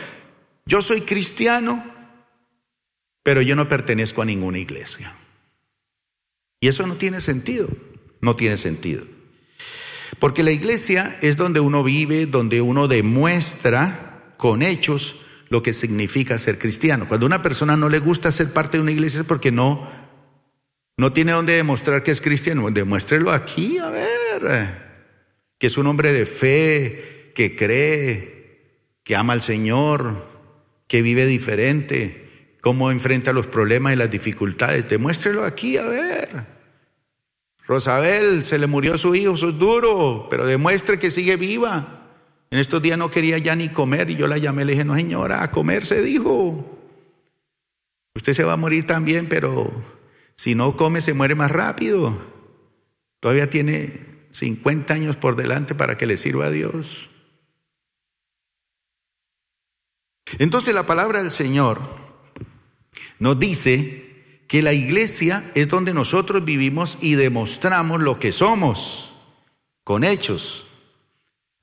yo soy cristiano, pero yo no pertenezco a ninguna iglesia. Y eso no tiene sentido, no tiene sentido. Porque la iglesia es donde uno vive, donde uno demuestra con hechos lo que significa ser cristiano. Cuando a una persona no le gusta ser parte de una iglesia es porque no, no tiene dónde demostrar que es cristiano. Demuéstrelo aquí, a ver, que es un hombre de fe, que cree, que ama al Señor, que vive diferente, cómo enfrenta los problemas y las dificultades. Demuéstrelo aquí, a ver. Rosabel, se le murió su hijo, eso es duro, pero demuestre que sigue viva. En estos días no quería ya ni comer y yo la llamé le dije, no señora, a comer se dijo. Usted se va a morir también, pero si no come se muere más rápido. Todavía tiene 50 años por delante para que le sirva a Dios. Entonces la palabra del Señor nos dice que la iglesia es donde nosotros vivimos y demostramos lo que somos con hechos.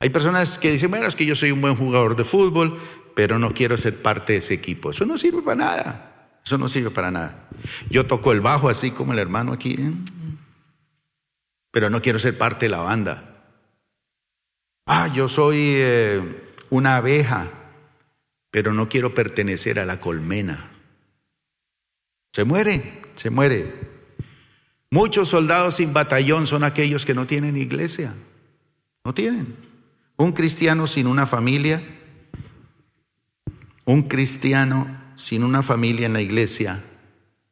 Hay personas que dicen, bueno, es que yo soy un buen jugador de fútbol, pero no quiero ser parte de ese equipo. Eso no sirve para nada. Eso no sirve para nada. Yo toco el bajo así como el hermano aquí, ¿eh? pero no quiero ser parte de la banda. Ah, yo soy eh, una abeja, pero no quiero pertenecer a la colmena. Se muere, se muere. Muchos soldados sin batallón son aquellos que no tienen iglesia. No tienen. Un cristiano sin una familia, un cristiano sin una familia en la iglesia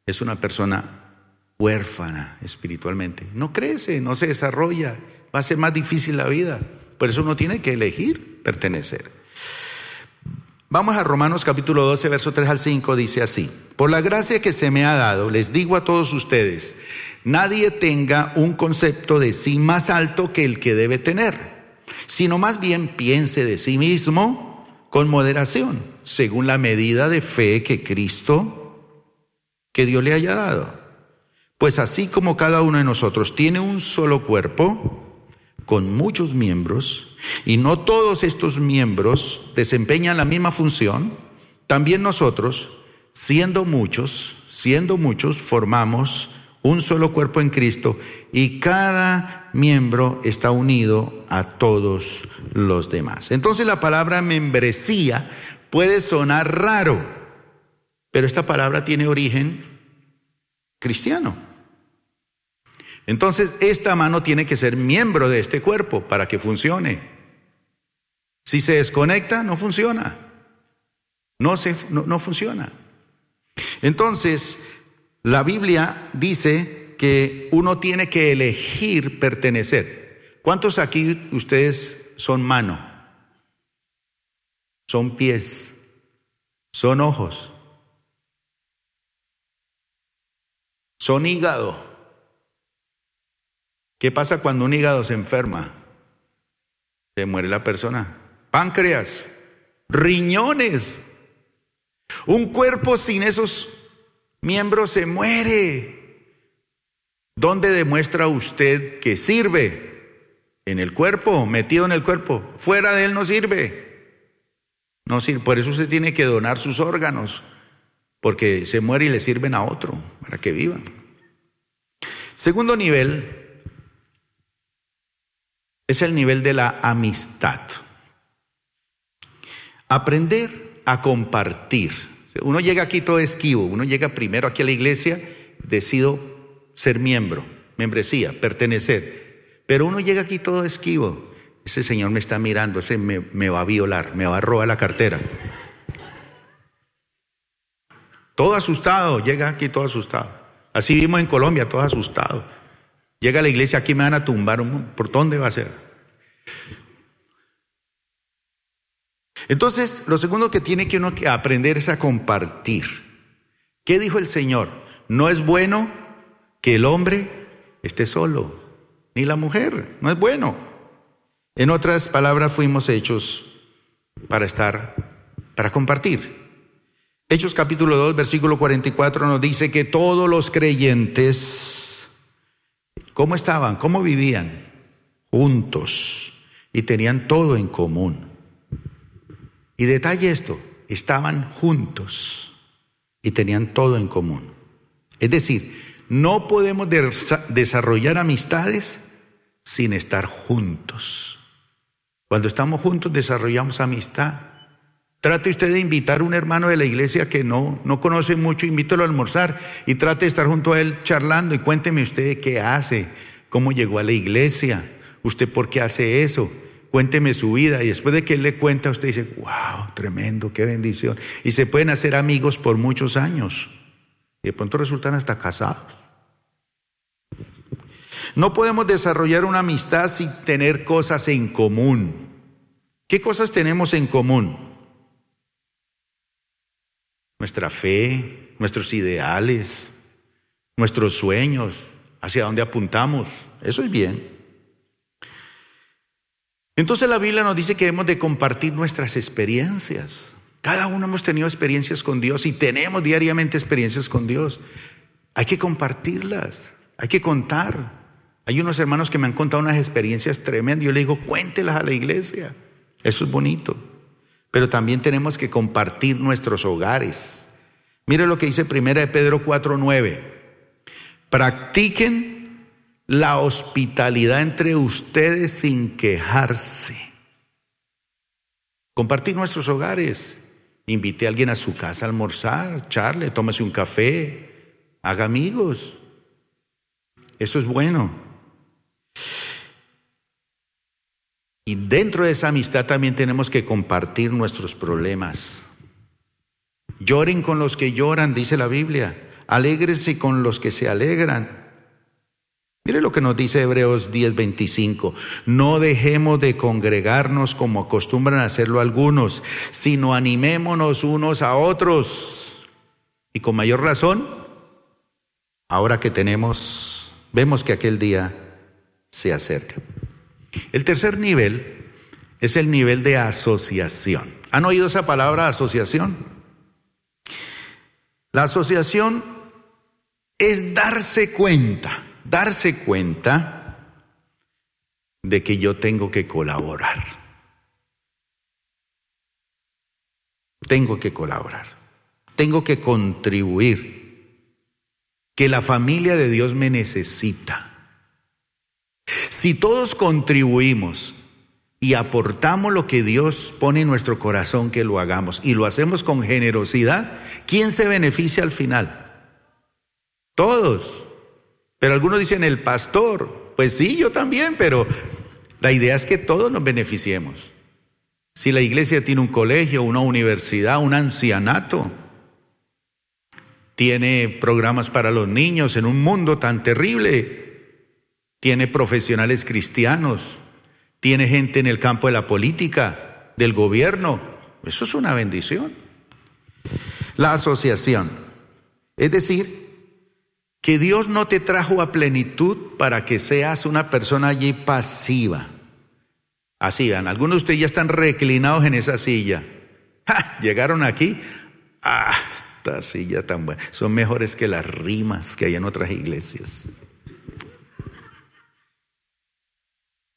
es una persona huérfana espiritualmente. No crece, no se desarrolla, va a ser más difícil la vida. Por eso uno tiene que elegir pertenecer. Vamos a Romanos capítulo 12, verso 3 al 5, dice así, por la gracia que se me ha dado, les digo a todos ustedes, nadie tenga un concepto de sí más alto que el que debe tener, sino más bien piense de sí mismo con moderación, según la medida de fe que Cristo, que Dios le haya dado. Pues así como cada uno de nosotros tiene un solo cuerpo, con muchos miembros y no todos estos miembros desempeñan la misma función, también nosotros, siendo muchos, siendo muchos, formamos un solo cuerpo en Cristo y cada miembro está unido a todos los demás. Entonces la palabra membresía puede sonar raro, pero esta palabra tiene origen cristiano. Entonces, esta mano tiene que ser miembro de este cuerpo para que funcione. Si se desconecta, no funciona. No, se, no, funciona. Entonces, la Biblia dice que uno tiene que elegir pertenecer. ¿Cuántos aquí ustedes son mano? Son pies, son ojos, son hígado. ¿Qué pasa cuando un hígado se enferma? Se muere la persona. Páncreas, riñones. Un cuerpo sin esos miembros se muere. ¿Dónde demuestra usted que sirve? En el cuerpo, metido en el cuerpo. Fuera de él no sirve. No sirve. Por eso usted tiene que donar sus órganos, porque se muere y le sirven a otro para que viva. Segundo nivel, es el nivel de la amistad. Aprender a compartir. Uno llega aquí todo esquivo, uno llega primero aquí a la iglesia, decido ser miembro, membresía, pertenecer. Pero uno llega aquí todo esquivo. Ese señor me está mirando, ese me, va a violar, me va a robar la cartera. Todo asustado, llega aquí todo asustado. Así vimos en Colombia, todo asustado. Llega a la iglesia, aquí me van a tumbar, ¿por dónde va a ser? Entonces, lo segundo que tiene que uno aprender es a compartir. ¿Qué dijo el Señor? No es bueno que el hombre esté solo, ni la mujer, no es bueno. En otras palabras, fuimos hechos para estar, para compartir. Hechos capítulo 2, versículo 44 nos dice que todos los creyentes ¿Cómo estaban? ¿Cómo vivían? Juntos. Y tenían todo en común. Y detalle esto, estaban juntos y tenían todo en común. Es decir, no podemos desarrollar amistades sin estar juntos. Cuando estamos juntos desarrollamos amistad. Trate usted de invitar a un hermano de la iglesia que no, no conoce mucho, invítelo a almorzar y trate de estar junto a él charlando y cuénteme usted qué hace, cómo llegó a la iglesia, usted por qué hace eso, cuénteme su vida y después de que él le cuenta usted dice, wow, tremendo, qué bendición. Y se pueden hacer amigos por muchos años y de pronto resultan hasta casados. No podemos desarrollar una amistad sin tener cosas en común. ¿Qué cosas tenemos en común? nuestra fe, nuestros ideales, nuestros sueños, hacia dónde apuntamos. Eso es bien. Entonces la Biblia nos dice que debemos de compartir nuestras experiencias. Cada uno hemos tenido experiencias con Dios y tenemos diariamente experiencias con Dios. Hay que compartirlas, hay que contar. Hay unos hermanos que me han contado unas experiencias tremendas. Yo le digo, cuéntelas a la iglesia. Eso es bonito pero también tenemos que compartir nuestros hogares. Mire lo que dice Primera de Pedro 4:9. Practiquen la hospitalidad entre ustedes sin quejarse. Compartir nuestros hogares. Invite a alguien a su casa a almorzar, charle, tómese un café, haga amigos. Eso es bueno. Y dentro de esa amistad también tenemos que compartir nuestros problemas. Lloren con los que lloran, dice la Biblia. alégrese con los que se alegran. Mire lo que nos dice Hebreos 10:25. No dejemos de congregarnos como acostumbran hacerlo algunos, sino animémonos unos a otros. Y con mayor razón, ahora que tenemos, vemos que aquel día se acerca. El tercer nivel es el nivel de asociación. ¿Han oído esa palabra asociación? La asociación es darse cuenta darse cuenta de que yo tengo que colaborar. Tengo que colaborar. Tengo que contribuir. Que la familia de Dios me necesita. Si todos contribuimos y aportamos lo que Dios pone en nuestro corazón que lo hagamos y lo hacemos con generosidad, ¿quién se beneficia al final? Todos. Pero algunos dicen el pastor. Pues sí, yo también, pero la idea es que todos nos beneficiemos. Si la iglesia tiene un colegio, una universidad, un ancianato, tiene programas para los niños en un mundo tan terrible, tiene profesionales cristianos, tiene gente en el campo de la política, del gobierno, eso es una bendición. La asociación, es decir, que Dios no te trajo a plenitud para que seas una persona allí pasiva. Así, vean, algunos de ustedes ya están reclinados en esa silla. Llegaron aquí. Ah, esta silla tan buena. Son mejores que las rimas que hay en otras iglesias.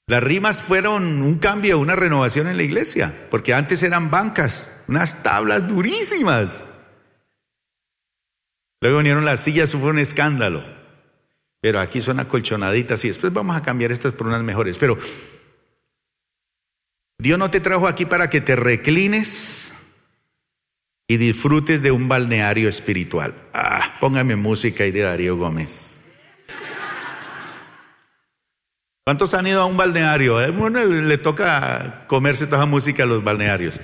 Las rimas fueron un cambio, una renovación en la iglesia, porque antes eran bancas, unas tablas durísimas. Luego vinieron las sillas, fue un escándalo. Pero aquí son acolchonaditas y después vamos a cambiar estas por unas mejores. Pero Dios no te trajo aquí para que te reclines y disfrutes de un balneario espiritual. Ah, póngame música ahí de Darío Gómez. ¿Cuántos han ido a un balneario? A uno le toca comerse toda la música a los balnearios.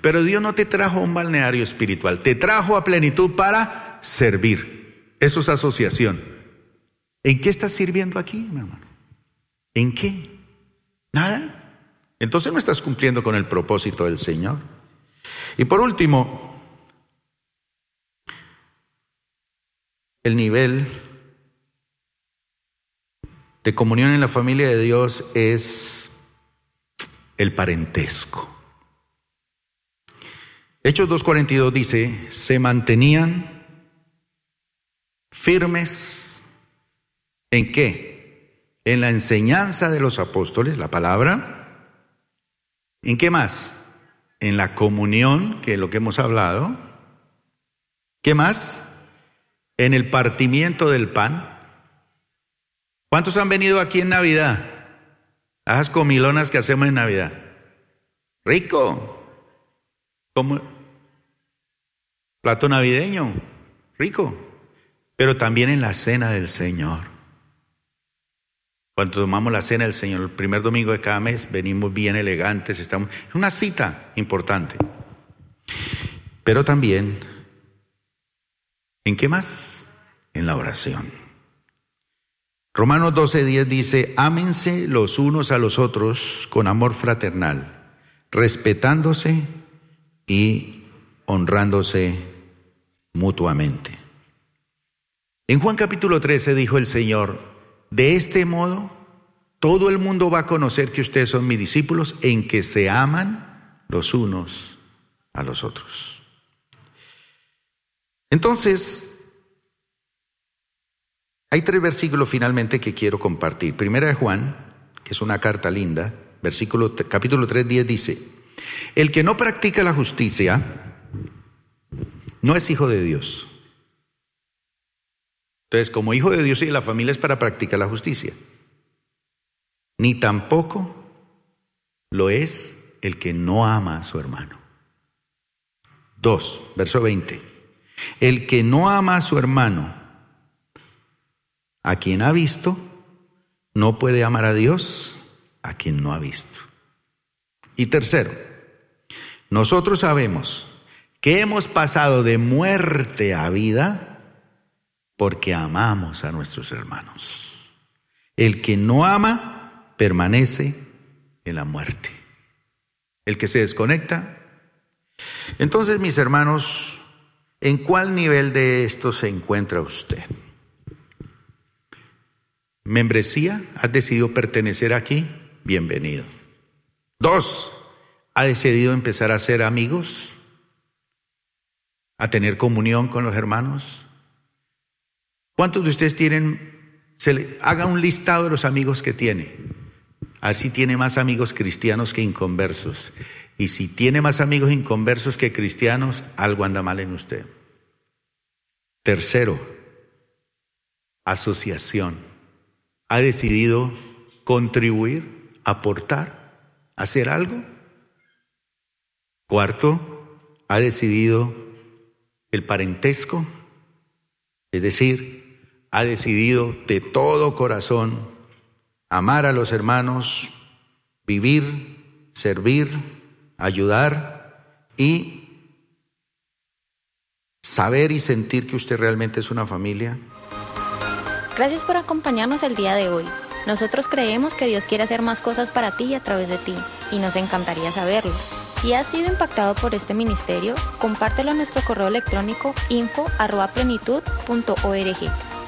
Pero Dios no te trajo a un balneario espiritual, te trajo a plenitud para servir. Eso es asociación. ¿En qué estás sirviendo aquí, mi hermano? ¿En qué? ¿Nada? Entonces no estás cumpliendo con el propósito del Señor. Y por último, el nivel de comunión en la familia de Dios es el parentesco. Hechos 2.42 dice, se mantenían firmes en qué? En la enseñanza de los apóstoles, la palabra. ¿En qué más? En la comunión, que es lo que hemos hablado. ¿Qué más? En el partimiento del pan. ¿Cuántos han venido aquí en Navidad? A esas comilonas que hacemos en Navidad. Rico. Como plato navideño. Rico pero también en la cena del Señor. Cuando tomamos la cena del Señor, el primer domingo de cada mes, venimos bien elegantes, estamos. Es una cita importante. Pero también, ¿en qué más? En la oración. Romanos 12:10 dice: Ámense los unos a los otros con amor fraternal, respetándose y honrándose mutuamente. En Juan capítulo 13 dijo el Señor, de este modo todo el mundo va a conocer que ustedes son mis discípulos en que se aman los unos a los otros. Entonces, hay tres versículos finalmente que quiero compartir. Primera de Juan, que es una carta linda, versículo, capítulo 3, 10 dice, el que no practica la justicia no es hijo de Dios entonces, como hijo de Dios y de la familia es para practicar la justicia. Ni tampoco lo es el que no ama a su hermano. Dos, verso 20. El que no ama a su hermano, a quien ha visto, no puede amar a Dios a quien no ha visto. Y tercero, nosotros sabemos que hemos pasado de muerte a vida porque amamos a nuestros hermanos. El que no ama permanece en la muerte. El que se desconecta. Entonces, mis hermanos, ¿en cuál nivel de esto se encuentra usted? Membresía, ¿has decidido pertenecer aquí? Bienvenido. Dos, ¿ha decidido empezar a ser amigos? ¿A tener comunión con los hermanos? ¿Cuántos de ustedes tienen, se le, haga un listado de los amigos que tiene? A ver si tiene más amigos cristianos que inconversos. Y si tiene más amigos inconversos que cristianos, algo anda mal en usted. Tercero, asociación. ¿Ha decidido contribuir, aportar, hacer algo? Cuarto, ¿ha decidido el parentesco? Es decir, ha decidido de todo corazón amar a los hermanos, vivir, servir, ayudar y saber y sentir que usted realmente es una familia. Gracias por acompañarnos el día de hoy. Nosotros creemos que Dios quiere hacer más cosas para ti y a través de ti, y nos encantaría saberlo. Si has sido impactado por este ministerio, compártelo en nuestro correo electrónico info.plenitud.org